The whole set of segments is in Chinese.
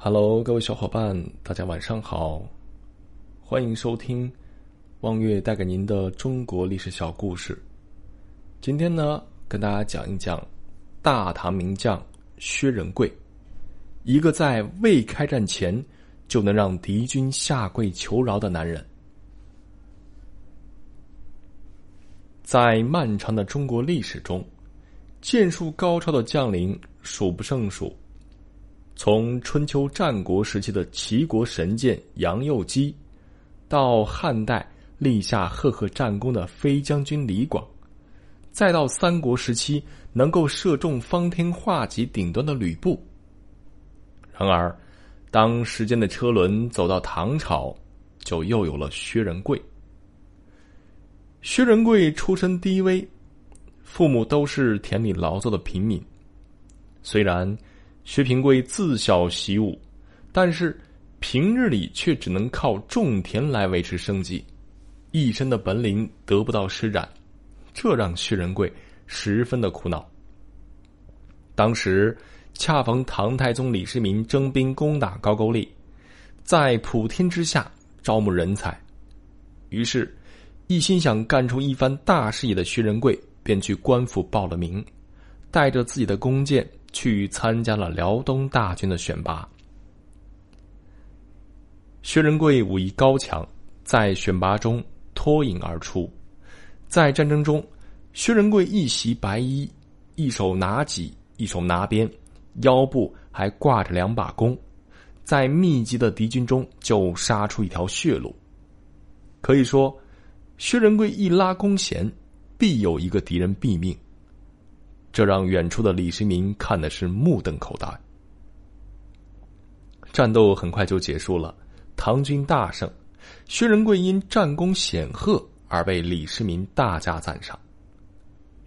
Hello，各位小伙伴，大家晚上好，欢迎收听望月带给您的中国历史小故事。今天呢，跟大家讲一讲大唐名将薛仁贵，一个在未开战前就能让敌军下跪求饶的男人。在漫长的中国历史中，剑术高超的将领数不胜数。从春秋战国时期的齐国神剑杨右基，到汉代立下赫赫战功的飞将军李广，再到三国时期能够射中方天画戟顶端的吕布。然而，当时间的车轮走到唐朝，就又有了薛仁贵。薛仁贵出身低微，父母都是田里劳作的平民，虽然。薛平贵自小习武，但是平日里却只能靠种田来维持生计，一身的本领得不到施展，这让薛仁贵十分的苦恼。当时恰逢唐太宗李世民征兵攻打高句丽，在普天之下招募人才，于是，一心想干出一番大事业的薛仁贵便去官府报了名，带着自己的弓箭。去参加了辽东大军的选拔。薛仁贵武艺高强，在选拔中脱颖而出。在战争中，薛仁贵一袭白衣，一手拿戟，一手拿鞭，腰部还挂着两把弓，在密集的敌军中就杀出一条血路。可以说，薛仁贵一拉弓弦，必有一个敌人毙命。这让远处的李世民看的是目瞪口呆。战斗很快就结束了，唐军大胜，薛仁贵因战功显赫而被李世民大加赞赏。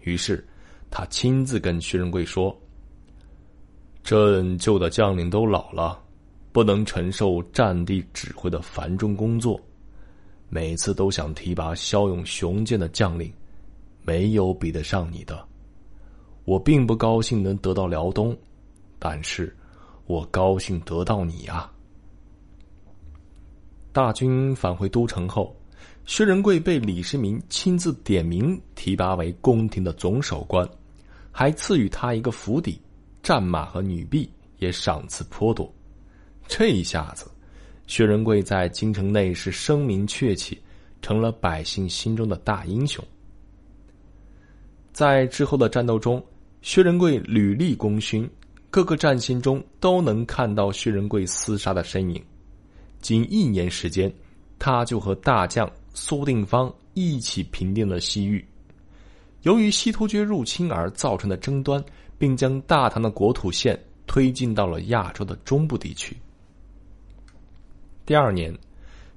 于是，他亲自跟薛仁贵说：“朕旧的将领都老了，不能承受战地指挥的繁重工作，每次都想提拔骁勇雄健的将领，没有比得上你的。”我并不高兴能得到辽东，但是，我高兴得到你啊！大军返回都城后，薛仁贵被李世民亲自点名提拔为宫廷的总守官，还赐予他一个府邸、战马和女婢，也赏赐颇多。这一下子，薛仁贵在京城内是声名鹊起，成了百姓心中的大英雄。在之后的战斗中，薛仁贵屡立功勋，各个战线中都能看到薛仁贵厮杀的身影。仅一年时间，他就和大将苏定方一起平定了西域。由于西突厥入侵而造成的争端，并将大唐的国土线推进到了亚洲的中部地区。第二年，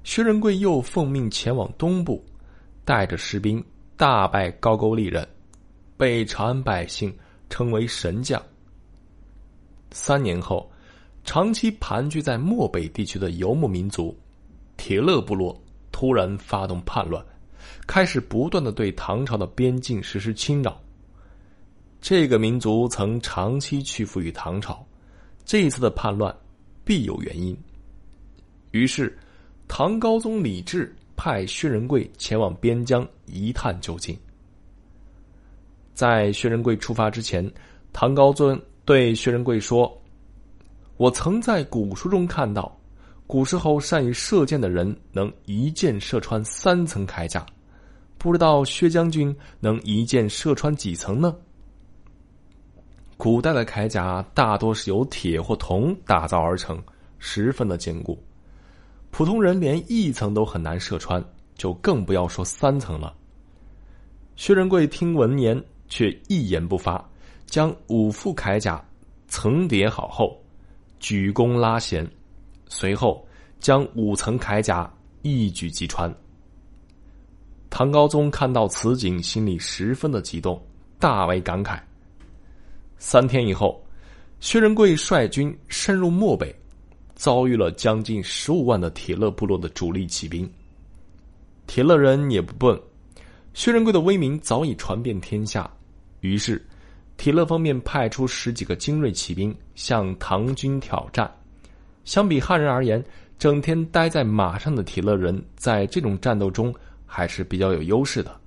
薛仁贵又奉命前往东部，带着士兵大败高句丽人，被长安百姓。称为神将。三年后，长期盘踞在漠北地区的游牧民族铁勒部落突然发动叛乱，开始不断的对唐朝的边境实施侵扰。这个民族曾长期屈服于唐朝，这一次的叛乱必有原因。于是，唐高宗李治派薛仁贵前往边疆一探究竟。在薛仁贵出发之前，唐高宗对薛仁贵说：“我曾在古书中看到，古时候善于射箭的人能一箭射穿三层铠甲，不知道薛将军能一箭射穿几层呢？”古代的铠甲大多是由铁或铜打造而成，十分的坚固，普通人连一层都很难射穿，就更不要说三层了。薛仁贵听闻言。却一言不发，将五副铠甲层叠好后，举弓拉弦，随后将五层铠甲一举击穿。唐高宗看到此景，心里十分的激动，大为感慨。三天以后，薛仁贵率军深入漠北，遭遇了将近十五万的铁勒部落的主力骑兵。铁勒人也不笨。薛仁贵的威名早已传遍天下，于是，铁勒方面派出十几个精锐骑兵向唐军挑战。相比汉人而言，整天待在马上的铁勒人在这种战斗中还是比较有优势的。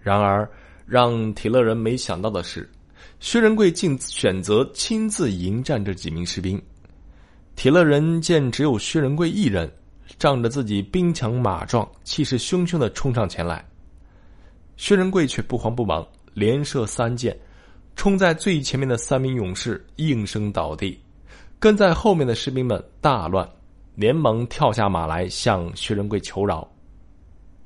然而，让铁勒人没想到的是，薛仁贵竟选择亲自迎战这几名士兵。铁勒人见只有薛仁贵一人，仗着自己兵强马壮、气势汹汹的冲上前来。薛仁贵却不慌不忙，连射三箭，冲在最前面的三名勇士应声倒地，跟在后面的士兵们大乱，连忙跳下马来向薛仁贵求饶。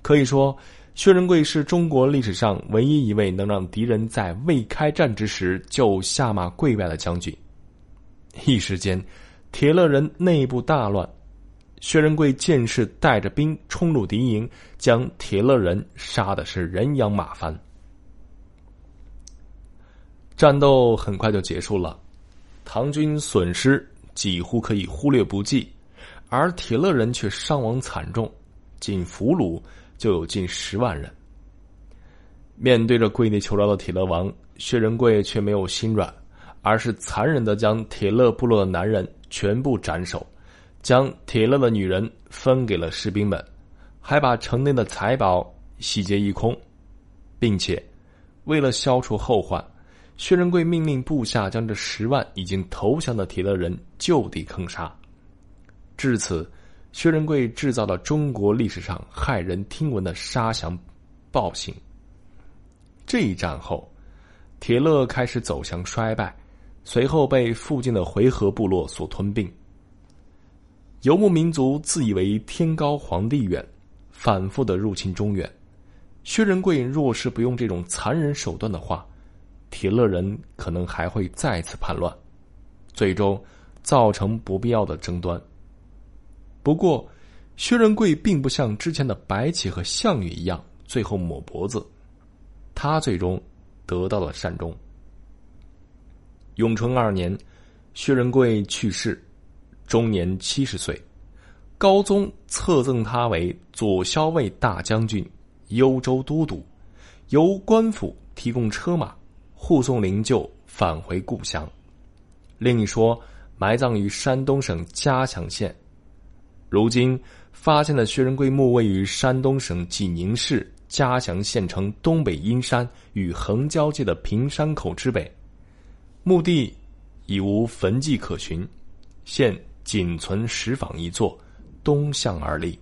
可以说，薛仁贵是中国历史上唯一一位能让敌人在未开战之时就下马跪拜的将军。一时间，铁勒人内部大乱。薛仁贵见势，带着兵冲入敌营，将铁勒人杀的是人仰马翻。战斗很快就结束了，唐军损失几乎可以忽略不计，而铁勒人却伤亡惨重，仅俘虏就有近十万人。面对着跪地求饶的铁勒王，薛仁贵却没有心软，而是残忍的将铁勒部落的男人全部斩首。将铁勒的女人分给了士兵们，还把城内的财宝洗劫一空，并且为了消除后患，薛仁贵命令部下将这十万已经投降的铁勒人就地坑杀。至此，薛仁贵制造了中国历史上骇人听闻的杀降暴行。这一战后，铁勒开始走向衰败，随后被附近的回纥部落所吞并。游牧民族自以为天高皇帝远，反复的入侵中原。薛仁贵若是不用这种残忍手段的话，铁勒人可能还会再次叛乱，最终造成不必要的争端。不过，薛仁贵并不像之前的白起和项羽一样，最后抹脖子，他最终得到了善终。永淳二年，薛仁贵去世。终年七十岁，高宗册赠他为左骁卫大将军、幽州都督，由官府提供车马，护送灵柩返回故乡。另一说，埋葬于山东省嘉祥县。如今发现的薛仁贵墓位于山东省济宁市嘉祥县城东北阴山与横交界的平山口之北，墓地已无坟迹可寻，现。仅存石坊一座，东向而立。